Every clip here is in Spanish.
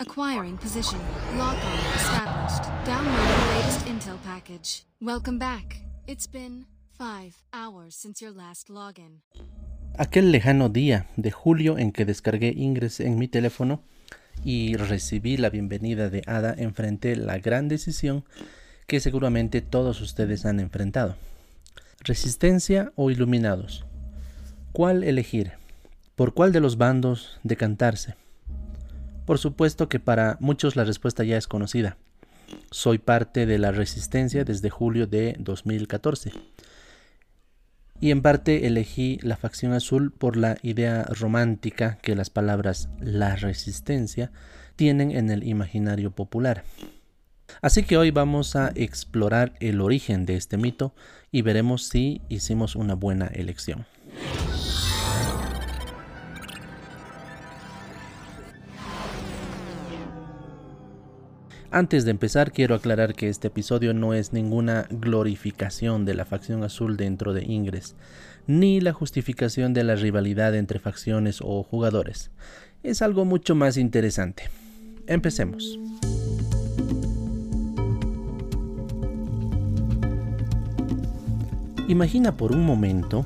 Acquiring position. Lock on established. Downloading latest intel package. Welcome back. It's been five hours since your last login. Aquel lejano día de julio en que descargué Ingress en mi teléfono y recibí la bienvenida de Ada, enfrenté la gran decisión que seguramente todos ustedes han enfrentado. ¿Resistencia o iluminados? ¿Cuál elegir? ¿Por cuál de los bandos decantarse? Por supuesto que para muchos la respuesta ya es conocida. Soy parte de la resistencia desde julio de 2014. Y en parte elegí la facción azul por la idea romántica que las palabras la resistencia tienen en el imaginario popular. Así que hoy vamos a explorar el origen de este mito y veremos si hicimos una buena elección. Antes de empezar, quiero aclarar que este episodio no es ninguna glorificación de la facción azul dentro de Ingress, ni la justificación de la rivalidad entre facciones o jugadores. Es algo mucho más interesante. Empecemos. Imagina por un momento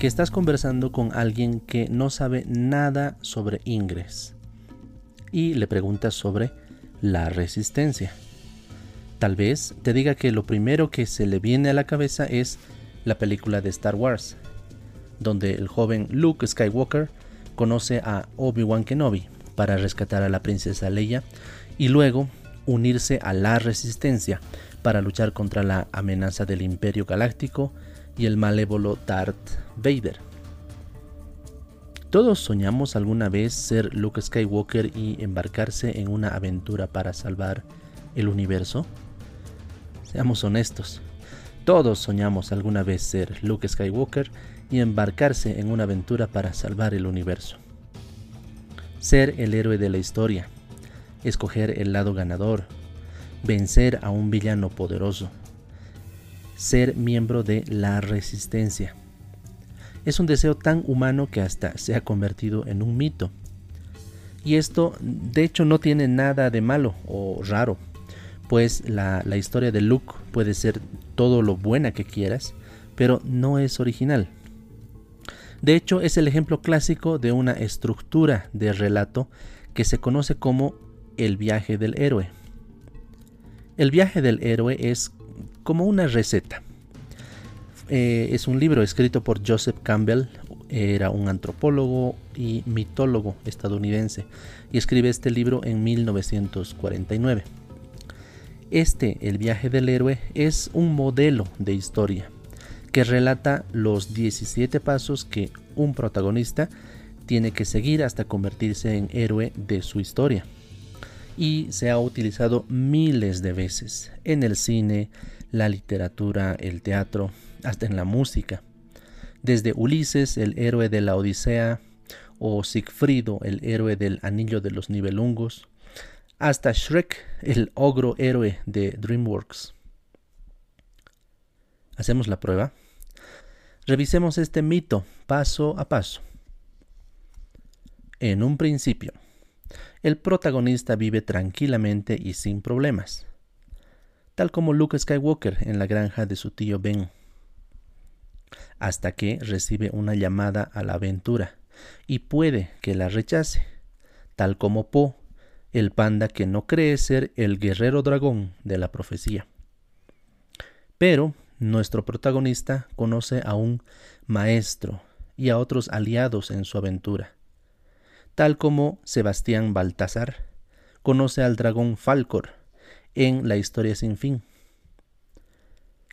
que estás conversando con alguien que no sabe nada sobre Ingress y le preguntas sobre la resistencia. Tal vez te diga que lo primero que se le viene a la cabeza es la película de Star Wars, donde el joven Luke Skywalker conoce a Obi-Wan Kenobi para rescatar a la princesa Leia y luego unirse a la resistencia para luchar contra la amenaza del Imperio Galáctico y el malévolo Darth Vader. Todos soñamos alguna vez ser Luke Skywalker y embarcarse en una aventura para salvar el universo. Seamos honestos, todos soñamos alguna vez ser Luke Skywalker y embarcarse en una aventura para salvar el universo. Ser el héroe de la historia, escoger el lado ganador, vencer a un villano poderoso, ser miembro de la resistencia es un deseo tan humano que hasta se ha convertido en un mito. Y esto de hecho no tiene nada de malo o raro, pues la, historia de Luke puede ser todo lo buena que quieras, pero no es original. De hecho, es el ejemplo clásico de una estructura de relato que se conoce como el viaje del héroe. El viaje del héroe es como una receta. Eh, es un libro escrito por Joseph Campbell, era un antropólogo y mitólogo estadounidense, y escribe este libro en 1949. Este, El viaje del héroe, es un modelo de historia que relata los 17 pasos que un protagonista tiene que seguir hasta convertirse en héroe de su historia. Y se ha utilizado miles de veces en el cine, la literatura, el teatro, hasta en la música. Desde Ulises, el héroe de la Odisea, o Sigfrido, el héroe del Anillo de los Nibelungos, hasta Shrek, el ogro héroe de DreamWorks. ¿Hacemos la prueba? Revisemos este mito paso a paso. En un principio, el protagonista vive tranquilamente y sin problemas, tal como Luke Skywalker en la granja de su tío Ben hasta que recibe una llamada a la aventura y puede que la rechace, tal como Po, el panda que no cree ser el guerrero dragón de la profecía. Pero nuestro protagonista conoce a un maestro y a otros aliados en su aventura, tal como Sebastián Baltasar conoce al dragón Falcor en la historia sin fin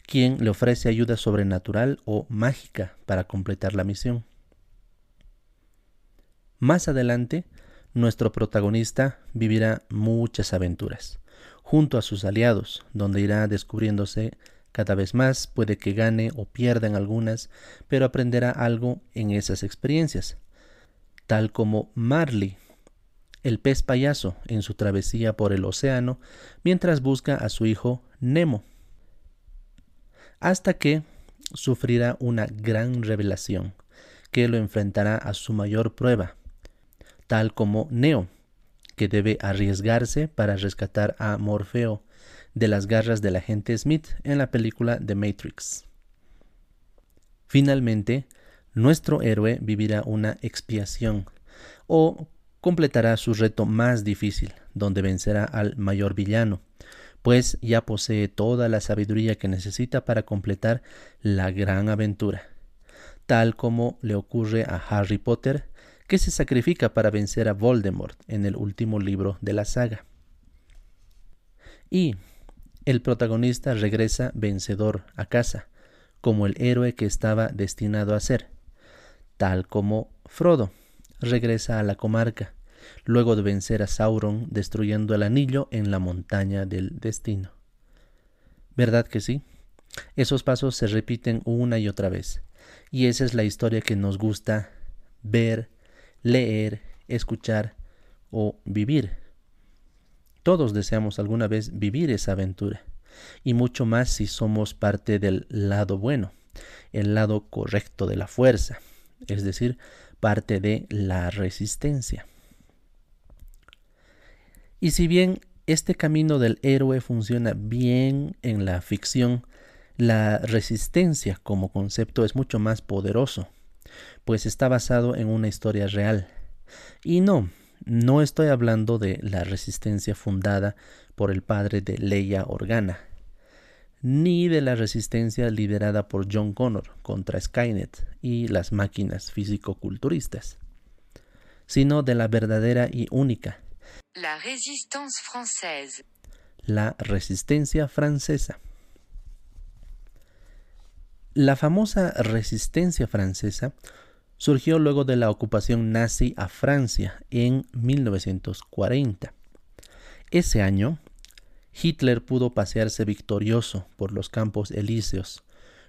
quien le ofrece ayuda sobrenatural o mágica para completar la misión. Más adelante, nuestro protagonista vivirá muchas aventuras, junto a sus aliados, donde irá descubriéndose cada vez más, puede que gane o pierda en algunas, pero aprenderá algo en esas experiencias, tal como Marley, el pez payaso, en su travesía por el océano, mientras busca a su hijo Nemo hasta que sufrirá una gran revelación que lo enfrentará a su mayor prueba, tal como Neo, que debe arriesgarse para rescatar a Morfeo de las garras del agente Smith en la película The Matrix. Finalmente, nuestro héroe vivirá una expiación o completará su reto más difícil, donde vencerá al mayor villano, pues ya posee toda la sabiduría que necesita para completar la gran aventura, tal como le ocurre a Harry Potter, que se sacrifica para vencer a Voldemort en el último libro de la saga. Y el protagonista regresa vencedor a casa, como el héroe que estaba destinado a ser, tal como Frodo regresa a la comarca, luego de vencer a Sauron destruyendo el anillo en la montaña del destino. ¿Verdad que sí? Esos pasos se repiten una y otra vez, y esa es la historia que nos gusta ver, leer, escuchar o vivir. Todos deseamos alguna vez vivir esa aventura, y mucho más si somos parte del lado bueno, el lado correcto de la fuerza, es decir, parte de la resistencia. Y si bien este camino del héroe funciona bien en la ficción, la resistencia como concepto es mucho más poderoso, pues está basado en una historia real. Y no, no estoy hablando de la resistencia fundada por el padre de Leia Organa, ni de la resistencia liderada por John Connor contra Skynet y las máquinas físico-culturistas, sino de la verdadera y única la résistance française. La resistencia francesa. La famosa resistencia francesa surgió luego de la ocupación nazi a Francia en 1940. Ese año, Hitler pudo pasearse victorioso por los campos elíseos,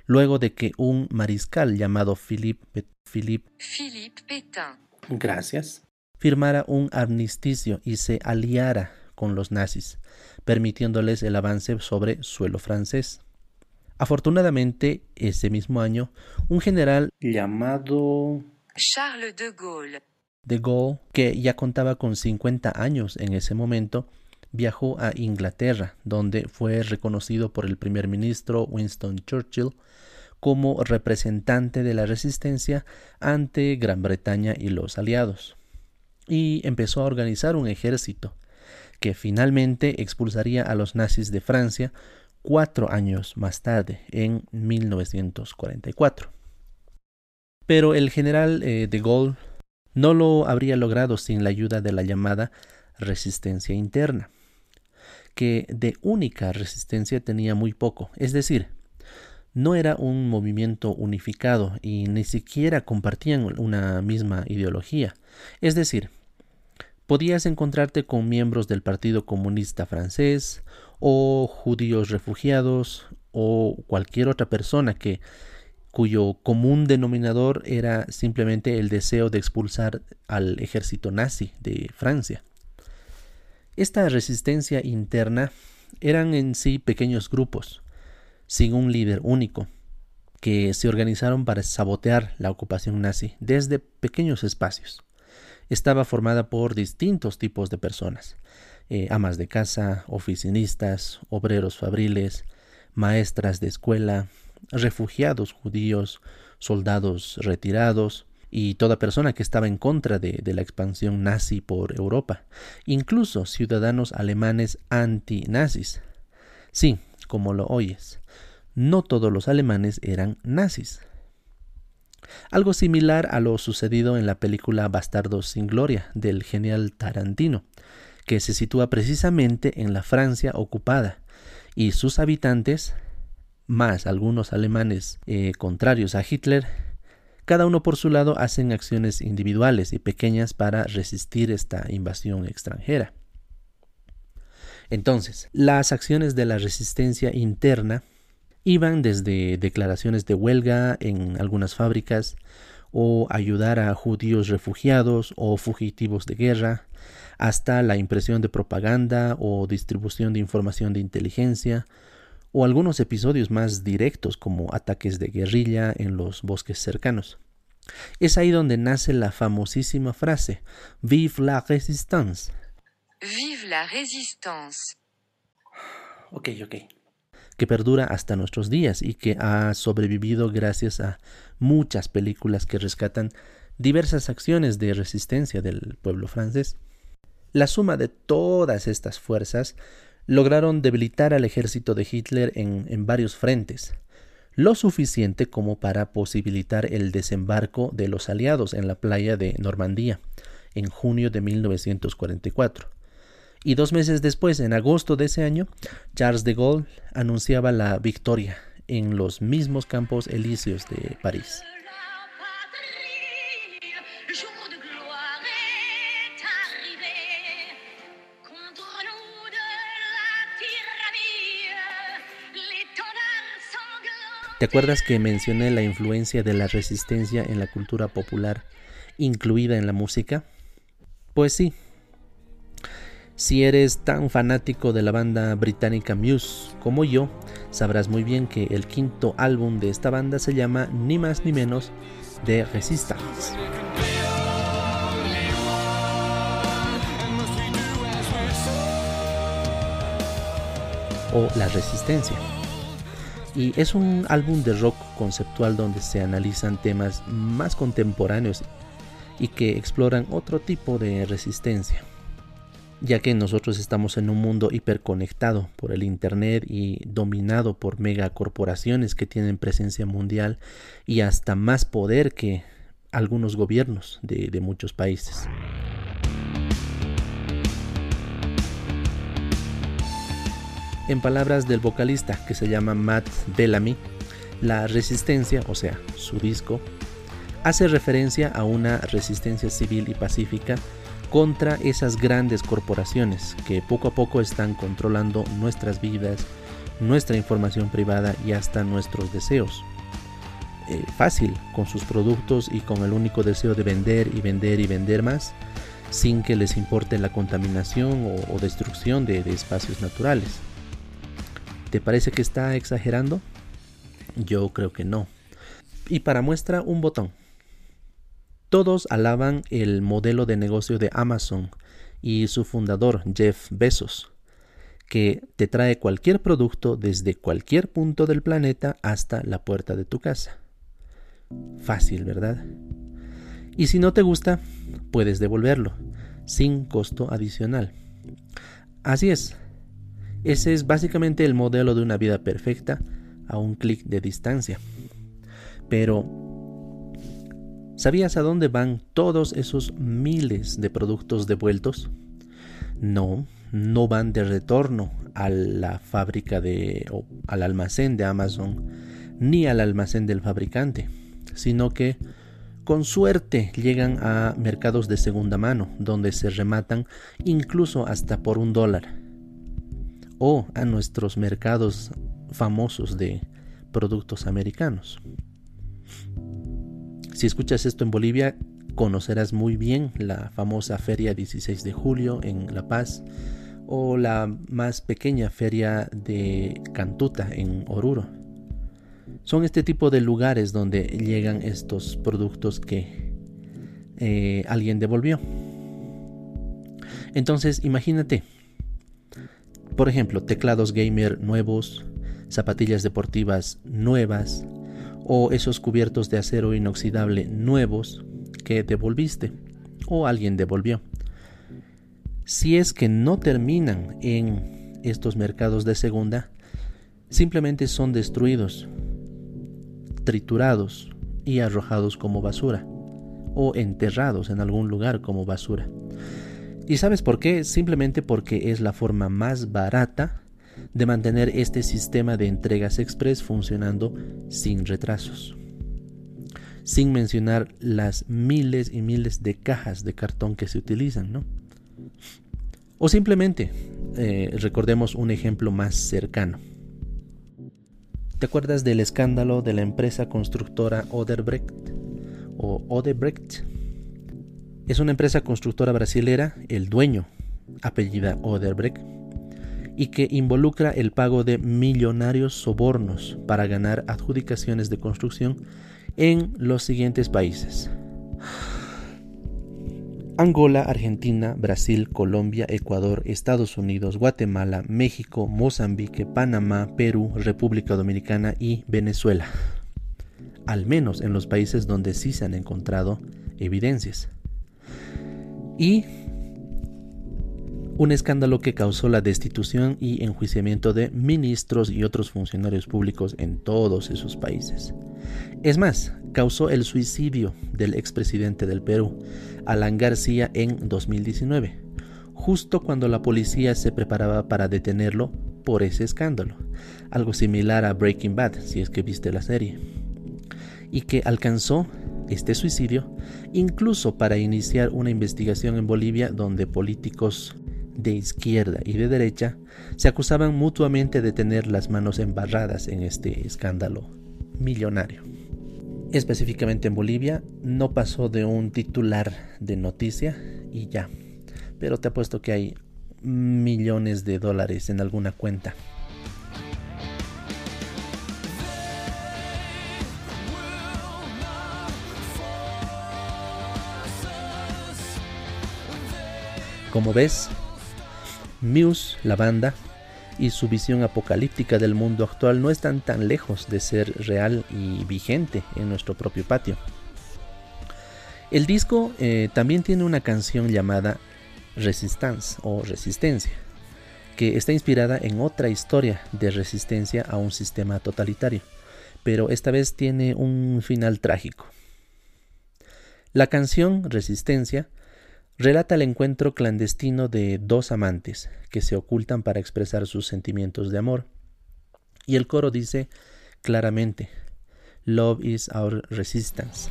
luego de que un mariscal llamado Philippe, Philippe, Philippe Pétain. Gracias firmara un armisticio y se aliara con los nazis, permitiéndoles el avance sobre suelo francés. Afortunadamente, ese mismo año, un general llamado Charles de Gaulle, de Gaulle, que ya contaba con 50 años en ese momento, viajó a Inglaterra, donde fue reconocido por el primer ministro Winston Churchill como representante de la resistencia ante Gran Bretaña y los aliados y empezó a organizar un ejército que finalmente expulsaría a los nazis de Francia cuatro años más tarde, en 1944. Pero el general eh, de Gaulle no lo habría logrado sin la ayuda de la llamada resistencia interna, que de única resistencia tenía muy poco, es decir, no era un movimiento unificado y ni siquiera compartían una misma ideología. Es decir, podías encontrarte con miembros del Partido Comunista francés o judíos refugiados o cualquier otra persona que cuyo común denominador era simplemente el deseo de expulsar al ejército nazi de Francia. Esta resistencia interna eran en sí pequeños grupos, sin un líder único, que se organizaron para sabotear la ocupación nazi desde pequeños espacios estaba formada por distintos tipos de personas, eh, amas de casa, oficinistas, obreros fabriles, maestras de escuela, refugiados judíos, soldados retirados, y toda persona que estaba en contra de, de, la expansión nazi por Europa, incluso ciudadanos alemanes anti-nazis. Sí, como lo oyes, no todos los alemanes eran nazis. Algo similar a lo sucedido en la película Bastardos sin Gloria del genial Tarantino, que se sitúa precisamente en la Francia ocupada, y sus habitantes, más algunos alemanes eh, contrarios a Hitler, cada uno por su lado hacen acciones individuales y pequeñas para resistir esta invasión extranjera. Entonces, las acciones de la resistencia interna Iban desde declaraciones de huelga en algunas fábricas, o ayudar a judíos refugiados o fugitivos de guerra, hasta la impresión de propaganda o distribución de información de inteligencia, o algunos episodios más directos como ataques de guerrilla en los bosques cercanos. Es ahí donde nace la famosísima frase Vive la résistance. Vive la résistance. Ok, ok. Que perdura hasta nuestros días y que ha sobrevivido gracias a muchas películas que rescatan diversas acciones de resistencia del pueblo francés. La suma de todas estas fuerzas lograron debilitar al ejército de Hitler en, en varios frentes, lo suficiente como para posibilitar el desembarco de los aliados en la playa de Normandía en junio de 1944. Y dos meses después, en agosto de ese año, Charles de Gaulle anunciaba la victoria en los mismos campos elíseos de París. ¿Te acuerdas que mencioné la influencia de la resistencia en la cultura popular, incluida en la música? Pues sí. Si eres tan fanático de la banda británica Muse como yo, sabrás muy bien que el quinto álbum de esta banda se llama ni más ni menos de Resistance. O La Resistencia y es un álbum de rock conceptual donde se analizan temas más contemporáneos y que exploran otro tipo de resistencia, ya que nosotros estamos en un mundo hiperconectado por el Internet y dominado por megacorporaciones que tienen presencia mundial y hasta más poder que algunos gobiernos de, de muchos países. En palabras del vocalista que se llama Matt Bellamy, la resistencia, o sea, su disco, hace referencia a una resistencia civil y pacífica contra esas grandes corporaciones que poco a poco están controlando nuestras vidas, nuestra información privada y hasta nuestros deseos. Eh, fácil, con sus productos y con el único deseo de vender y vender y vender más, sin que les importe la contaminación o, destrucción de espacios naturales. ¿Te parece que está exagerando? Yo creo que no. Y para muestra un botón. Todos alaban el modelo de negocio de Amazon y su fundador Jeff Bezos, que te trae cualquier producto desde cualquier punto del planeta hasta la puerta de tu casa. Fácil, ¿verdad? Y si no te gusta, puedes devolverlo, sin costo adicional. Así es, ese es básicamente el modelo de una vida perfecta a un clic de distancia. Pero, ¿sabías a dónde van todos esos miles de productos devueltos? No, no van de retorno a la fábrica de o al almacén de Amazon ni al almacén del fabricante, sino que con suerte llegan a mercados de segunda mano, donde se rematan incluso hasta por un dólar o a nuestros mercados famosos de productos americanos. Si escuchas esto en Bolivia, conocerás muy bien la famosa Feria 16 de Julio en La Paz o la más pequeña feria de Cantuta en Oruro. Son este tipo de lugares donde llegan estos productos que eh, alguien devolvió. Entonces, imagínate, por ejemplo, teclados gamer nuevos, zapatillas deportivas nuevas o esos cubiertos de acero inoxidable nuevos que devolviste o alguien devolvió. Si es que no terminan en estos mercados de segunda, simplemente son destruidos, triturados y arrojados como basura o enterrados en algún lugar como basura. ¿Y sabes por qué? Simplemente porque es la forma más barata de mantener este sistema de entregas express funcionando sin retrasos. Sin mencionar las miles y miles de cajas de cartón que se utilizan, ¿no? O simplemente, eh, recordemos un ejemplo más cercano. ¿Te acuerdas del escándalo de la empresa constructora Oderbrecht Odebrecht? Es una empresa constructora brasilera, el dueño, apellida Oderbrecht, y que involucra el pago de millonarios sobornos para ganar adjudicaciones de construcción en los siguientes países. Angola, Argentina, Brasil, Colombia, Ecuador, Estados Unidos, Guatemala, México, Mozambique, Panamá, Perú, República Dominicana y Venezuela. Al menos en los países donde sí se han encontrado evidencias. Y un escándalo que causó la destitución y enjuiciamiento de ministros y otros funcionarios públicos en todos esos países. Es más, causó el suicidio del expresidente del Perú, Alan García, en 2019, justo cuando la policía se preparaba para detenerlo por ese escándalo, algo similar a Breaking Bad, si es que viste la serie, y que alcanzó este suicidio incluso para iniciar una investigación en Bolivia donde políticos de izquierda y de derecha se acusaban mutuamente de tener las manos embarradas en este escándalo millonario. Específicamente en Bolivia no pasó de un titular de noticia y ya, pero te apuesto que hay millones de dólares en alguna cuenta. Como ves, Muse, la banda, y su visión apocalíptica del mundo actual no están tan lejos de ser real y vigente en nuestro propio patio. El disco eh, también tiene una canción llamada Resistance o Resistencia, que está inspirada en otra historia de resistencia a un sistema totalitario, pero esta vez tiene un final trágico. La canción Resistencia relata el encuentro clandestino de dos amantes que se ocultan para expresar sus sentimientos de amor. Y el coro dice claramente, Love is our resistance.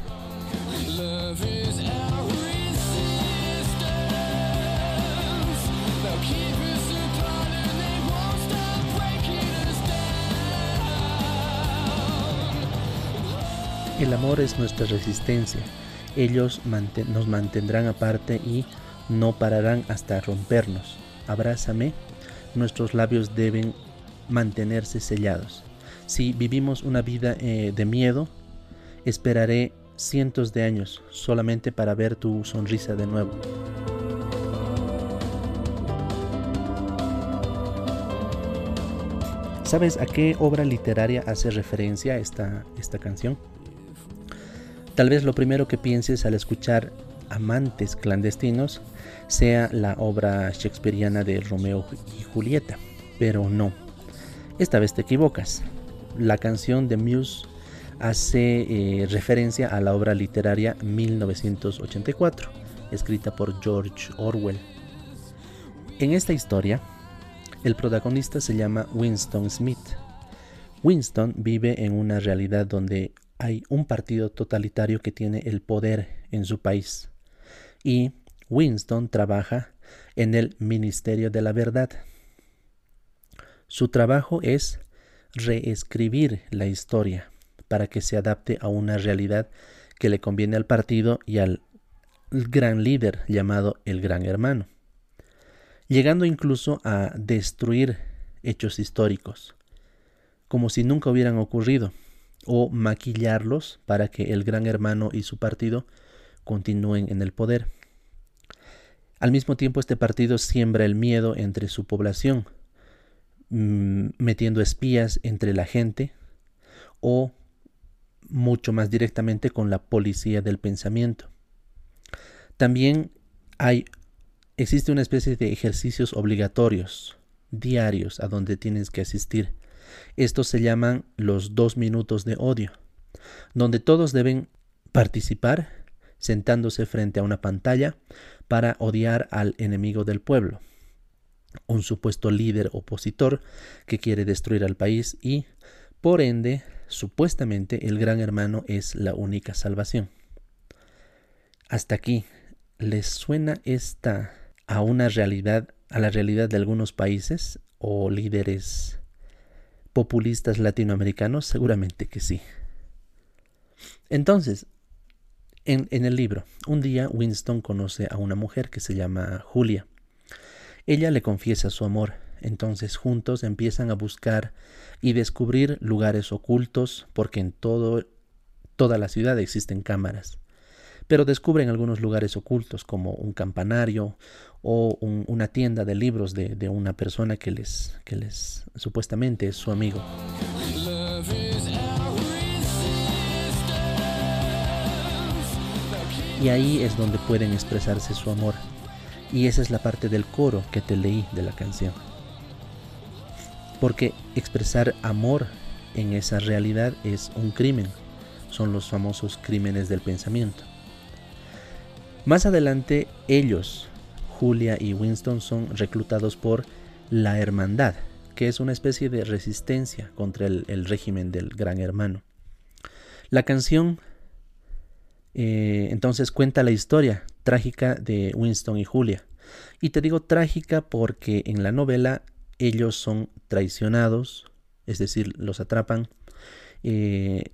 El amor es nuestra resistencia ellos nos mantendrán aparte y no pararán hasta rompernos. Abrázame, nuestros labios deben mantenerse sellados. Si vivimos una vida eh, de miedo, esperaré cientos de años solamente para ver tu sonrisa de nuevo. ¿Sabes a qué obra literaria hace referencia esta, esta canción? Tal vez lo primero que pienses al escuchar Amantes clandestinos sea la obra shakespeariana de Romeo y Julieta, pero no. Esta vez te equivocas. La canción de Muse hace eh, referencia a la obra literaria 1984, escrita por George Orwell. En esta historia, el protagonista se llama Winston Smith. Winston vive en una realidad donde hay un partido totalitario que tiene el poder en su país. Y Winston trabaja en el Ministerio de la Verdad. Su trabajo es reescribir la historia para que se adapte a una realidad que le conviene al partido y al gran líder llamado el Gran Hermano, llegando incluso a destruir hechos históricos, como si nunca hubieran ocurrido o maquillarlos para que el gran hermano y su partido continúen en el poder. Al mismo tiempo este partido siembra el miedo entre su población, mm, metiendo espías entre la gente o mucho más directamente con la policía del pensamiento. También hay existe una especie de ejercicios obligatorios diarios a donde tienes que asistir estos se llaman los dos minutos de odio, donde todos deben participar sentándose frente a una pantalla para odiar al enemigo del pueblo, un supuesto líder opositor que quiere destruir al país y, por ende, supuestamente el gran hermano es la única salvación. Hasta aquí, ¿les suena esta a una realidad, a la realidad de algunos países o líderes populistas latinoamericanos? Seguramente que sí. Entonces, en, en, el libro, un día Winston conoce a una mujer que se llama Julia. Ella le confiesa su amor, entonces juntos empiezan a buscar y descubrir lugares ocultos porque en todo, toda la ciudad existen cámaras. Pero descubren algunos lugares ocultos como un campanario o una tienda de libros de, de, una persona que les, que les supuestamente es su amigo. Y ahí es donde pueden expresarse su amor. Y esa es la parte del coro que te leí de la canción. Porque expresar amor en esa realidad es un crimen. Son los famosos crímenes del pensamiento. Más adelante ellos, Julia y Winston, son reclutados por la Hermandad, que es una especie de resistencia contra el, régimen del Gran Hermano. La canción eh, entonces cuenta la historia trágica de Winston y Julia. Y te digo trágica porque en la novela ellos son traicionados, es decir, los atrapan eh,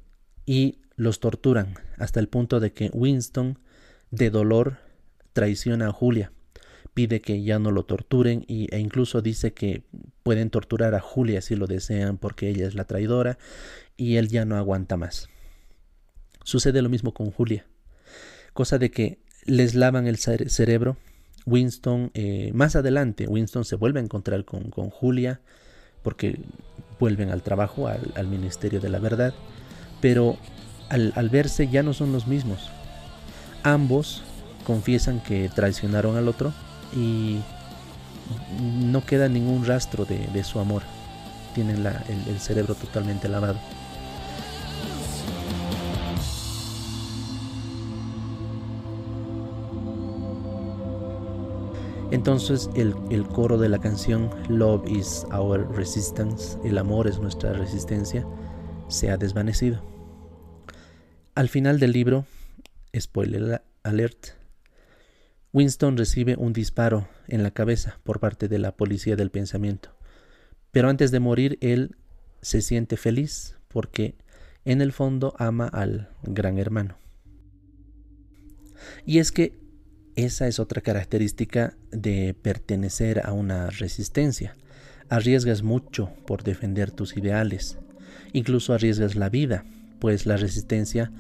y los torturan hasta el punto de que Winston de dolor traiciona a Julia, pide que ya no lo torturen y, e incluso dice que pueden torturar a Julia si lo desean porque ella es la traidora y él ya no aguanta más. Sucede lo mismo con Julia, cosa de que les lavan el cerebro. Winston, eh, más adelante, Winston se vuelve a encontrar con, con Julia porque vuelven al trabajo, al, Ministerio de la Verdad, pero al, al verse ya no son los mismos. Ambos confiesan que traicionaron al otro y no queda ningún rastro de, su amor. Tienen el, cerebro totalmente lavado. Entonces el, coro de la canción Love is our resistance, el amor es nuestra resistencia, se ha desvanecido. Al final del libro, spoiler alert, Winston recibe un disparo en la cabeza por parte de la policía del pensamiento. Pero antes de morir él se siente feliz porque en el fondo ama al gran hermano. Y es que esa es otra característica de pertenecer a una resistencia. Arriesgas mucho por defender tus ideales. Incluso arriesgas la vida, pues la resistencia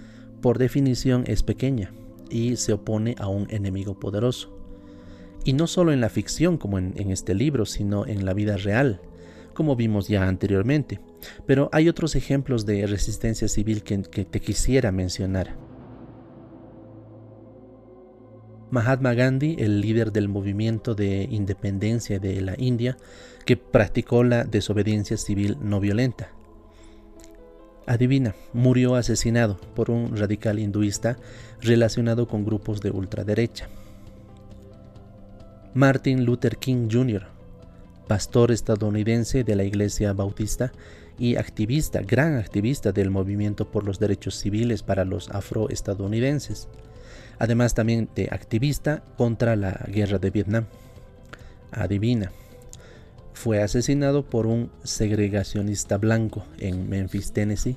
por definición es pequeña y se opone a un enemigo poderoso. Y no solo en la ficción como en, este libro, sino en la vida real, como vimos ya anteriormente. Pero hay otros ejemplos de resistencia civil que te quisiera mencionar. Mahatma Gandhi, el líder del movimiento de independencia de la India, que practicó la desobediencia civil no violenta. Adivina, murió asesinado por un radical hinduista relacionado con grupos de ultraderecha. Martin Luther King Jr., pastor estadounidense de la Iglesia Bautista y activista, gran activista del movimiento por los derechos civiles para los afroestadounidenses además también de activista contra la guerra de Vietnam. Adivina, fue asesinado por un segregacionista blanco en Memphis, Tennessee,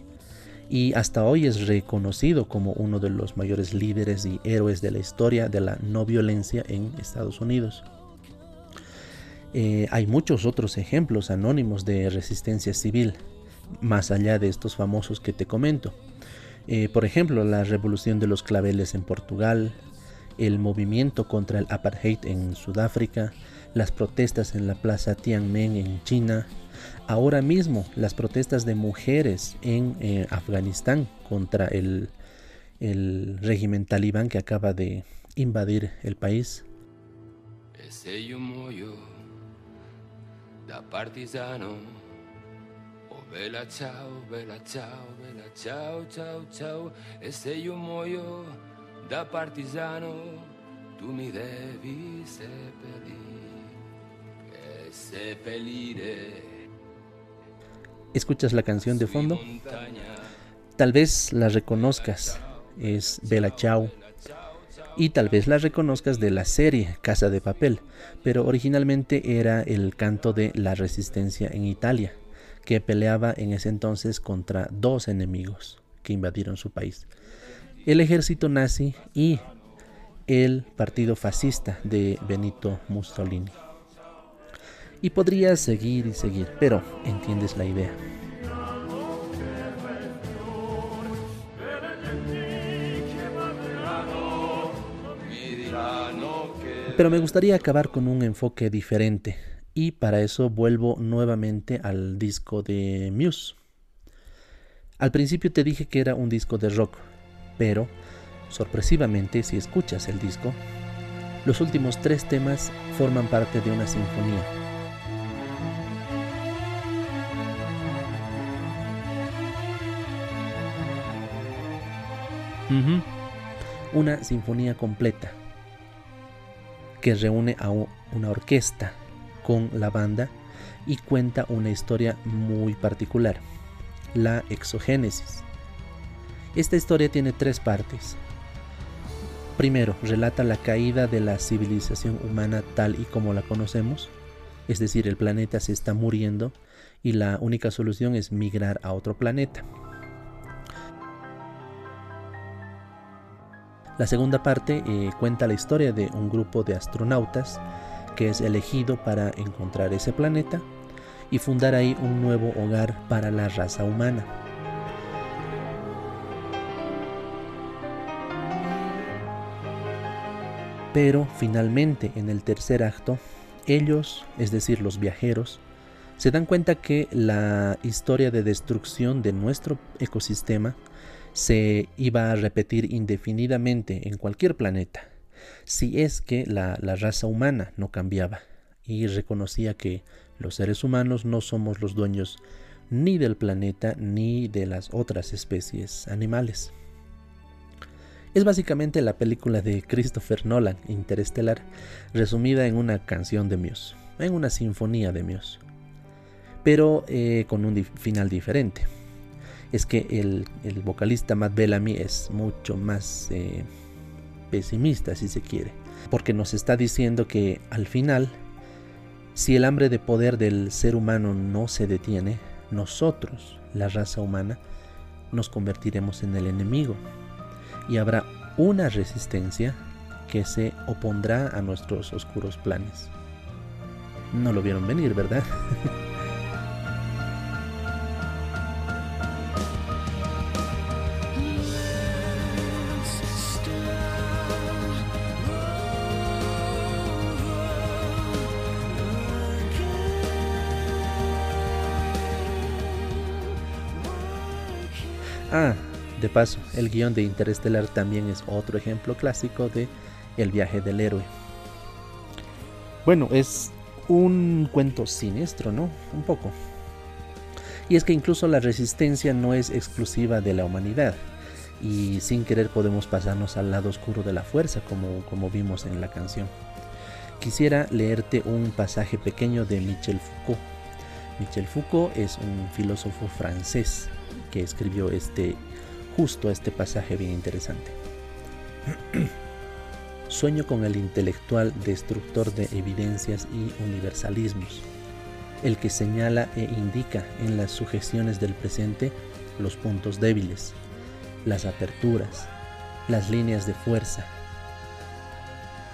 y hasta hoy es reconocido como uno de los mayores líderes y héroes de la historia de la no violencia en Estados Unidos. Eh, hay muchos otros ejemplos anónimos de resistencia civil, más allá de estos famosos que te comento. Eh, por ejemplo, la revolución de los claveles en Portugal, el movimiento contra el apartheid en Sudáfrica, las protestas en la plaza Tiananmen en China, ahora mismo las protestas de mujeres en eh, Afganistán contra el, el, régimen talibán que acaba de invadir el país. Da. ¿Escuchas la canción de fondo? Tal vez la reconozcas. Es Bella Ciao. Y tal vez la reconozcas de la serie Casa de Papel, pero originalmente era el canto de la resistencia en Italia que peleaba en ese entonces contra dos enemigos que invadieron su país. El ejército nazi y el partido fascista de Benito Mussolini. Y podría seguir y seguir, pero entiendes la idea. Pero me gustaría acabar con un enfoque diferente y para eso vuelvo nuevamente al disco de Muse. Al principio te dije que era un disco de rock, pero sorpresivamente si escuchas el disco, los últimos tres temas forman parte de una sinfonía. Una sinfonía completa que reúne a una orquesta con la banda y cuenta una historia muy particular, la exogénesis. Esta historia tiene tres partes. Primero, relata la caída de la civilización humana tal y como la conocemos, es decir, el planeta se está muriendo y la única solución es migrar a otro planeta. La segunda parte eh, cuenta la historia de un grupo de astronautas que es elegido para encontrar ese planeta y fundar ahí un nuevo hogar para la raza humana. Pero finalmente en el tercer acto, ellos, es decir, los viajeros, se dan cuenta que la historia de destrucción de nuestro ecosistema se iba a repetir indefinidamente en cualquier planeta, si es que la, raza humana no cambiaba y reconocía que los seres humanos no somos los dueños ni del planeta ni de las otras especies animales. Es básicamente la película de Christopher Nolan, Interestelar, resumida en una canción de Muse, en una sinfonía de Muse, pero eh, con un final diferente es que el, vocalista Matt Bellamy es mucho más eh, pesimista, si se quiere, porque nos está diciendo que al final, si el hambre de poder del ser humano no se detiene, nosotros, la raza humana, nos convertiremos en el enemigo y habrá una resistencia que se opondrá a nuestros oscuros planes. No lo vieron venir, ¿verdad? Ah, de paso, el guion de Interestelar también es otro ejemplo clásico de El viaje del héroe. Bueno, es un cuento siniestro, ¿no? Un poco. Y es que incluso la resistencia no es exclusiva de la humanidad. Y sin querer podemos pasarnos al lado oscuro de la fuerza, como, como vimos en la canción. Quisiera leerte un pasaje pequeño de Michel Foucault. Michel Foucault es un filósofo francés que escribió este justo este pasaje bien interesante. Sueño con el intelectual destructor de evidencias y universalismos, el que señala e indica en las sugestiones del presente los puntos débiles, las aperturas, las líneas de fuerza,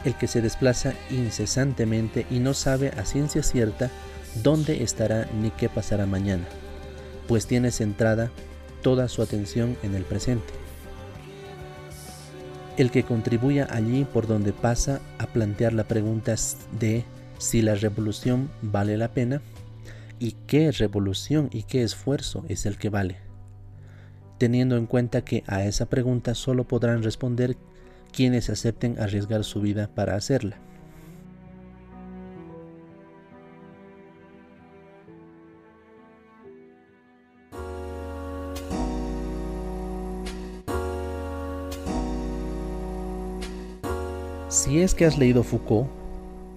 el que se desplaza incesantemente y no sabe a ciencia cierta dónde estará ni qué pasará mañana pues tiene centrada toda su atención en el presente. El que contribuya allí por donde pasa a plantear la pregunta de si la revolución vale la pena y qué revolución y qué esfuerzo es el que vale, teniendo en cuenta que a esa pregunta solo podrán responder quienes acepten arriesgar su vida para hacerla. Es que has leído Foucault,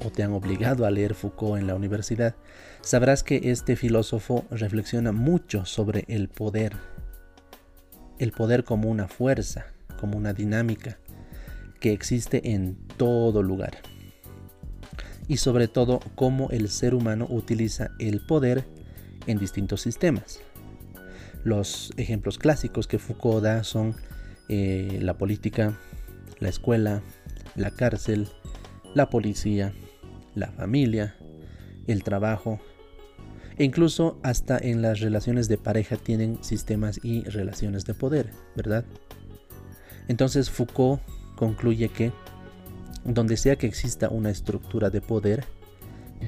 o te han obligado a leer Foucault en la universidad, sabrás que este filósofo reflexiona mucho sobre el poder. El poder como una fuerza, como una dinámica que existe en todo lugar. Y sobre todo cómo el ser humano utiliza el poder en distintos sistemas. Los ejemplos clásicos que Foucault da son eh, la política, la escuela, la cárcel, la policía, la familia, el trabajo, e incluso hasta en las relaciones de pareja tienen sistemas y relaciones de poder, ¿verdad? Entonces Foucault concluye que donde sea que exista una estructura de poder,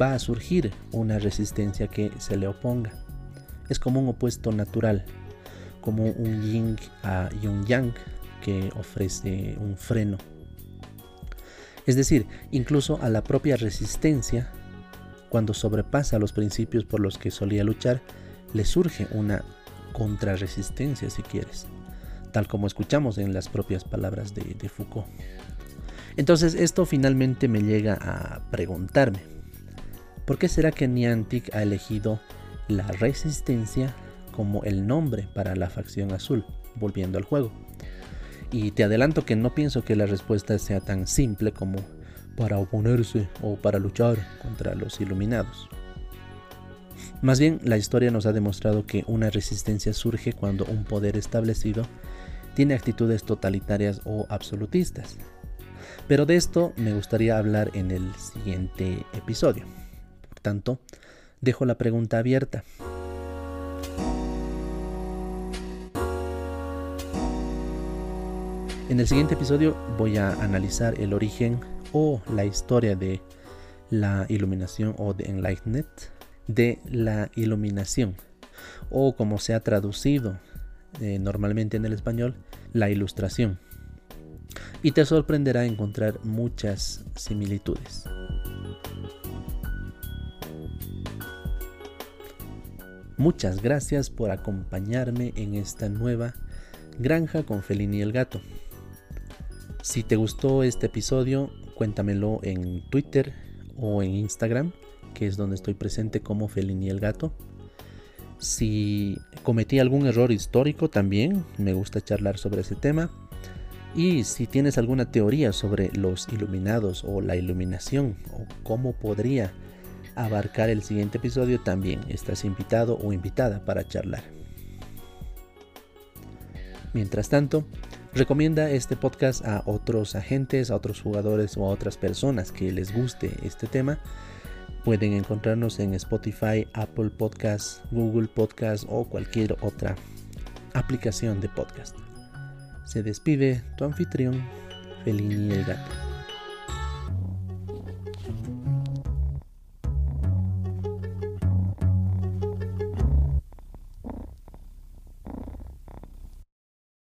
va a surgir una resistencia que se le oponga. Es como un opuesto natural, como un yin a un yang que ofrece un freno. Es decir, incluso a la propia resistencia, cuando sobrepasa los principios por los que solía luchar, le surge una contrarresistencia, si quieres, tal como escuchamos en las propias palabras de, de Foucault. Entonces esto finalmente me llega a preguntarme, ¿por qué será que Niantic ha elegido la resistencia como el nombre para la facción azul, volviendo al juego? Y te adelanto que no pienso que la respuesta sea tan simple como para oponerse o para luchar contra los iluminados. Más bien, la historia nos ha demostrado que una resistencia surge cuando un poder establecido tiene actitudes totalitarias o absolutistas. Pero de esto me gustaría hablar en el siguiente episodio. Por tanto, dejo la pregunta abierta. En el siguiente episodio voy a analizar el origen o la historia de la iluminación o de Enlightenment, de la iluminación, o como se ha traducido eh, normalmente en el español, la ilustración. Y te sorprenderá encontrar muchas similitudes. Muchas gracias por acompañarme en esta nueva granja con Felini el gato. Si te gustó este episodio, cuéntamelo en Twitter o en Instagram, que es donde estoy presente como Felini el Gato. Si cometí algún error histórico también, me gusta charlar sobre ese tema. Y si tienes alguna teoría sobre los iluminados o la iluminación o cómo podría abarcar el siguiente episodio, también estás invitado o invitada para charlar. Mientras tanto, Recomienda este podcast a otros agentes, a otros jugadores o a otras personas que les guste este tema. Pueden encontrarnos en Spotify, Apple Podcasts, Google Podcasts o cualquier otra aplicación de podcast. Se despide tu anfitrión, Felini el Gato.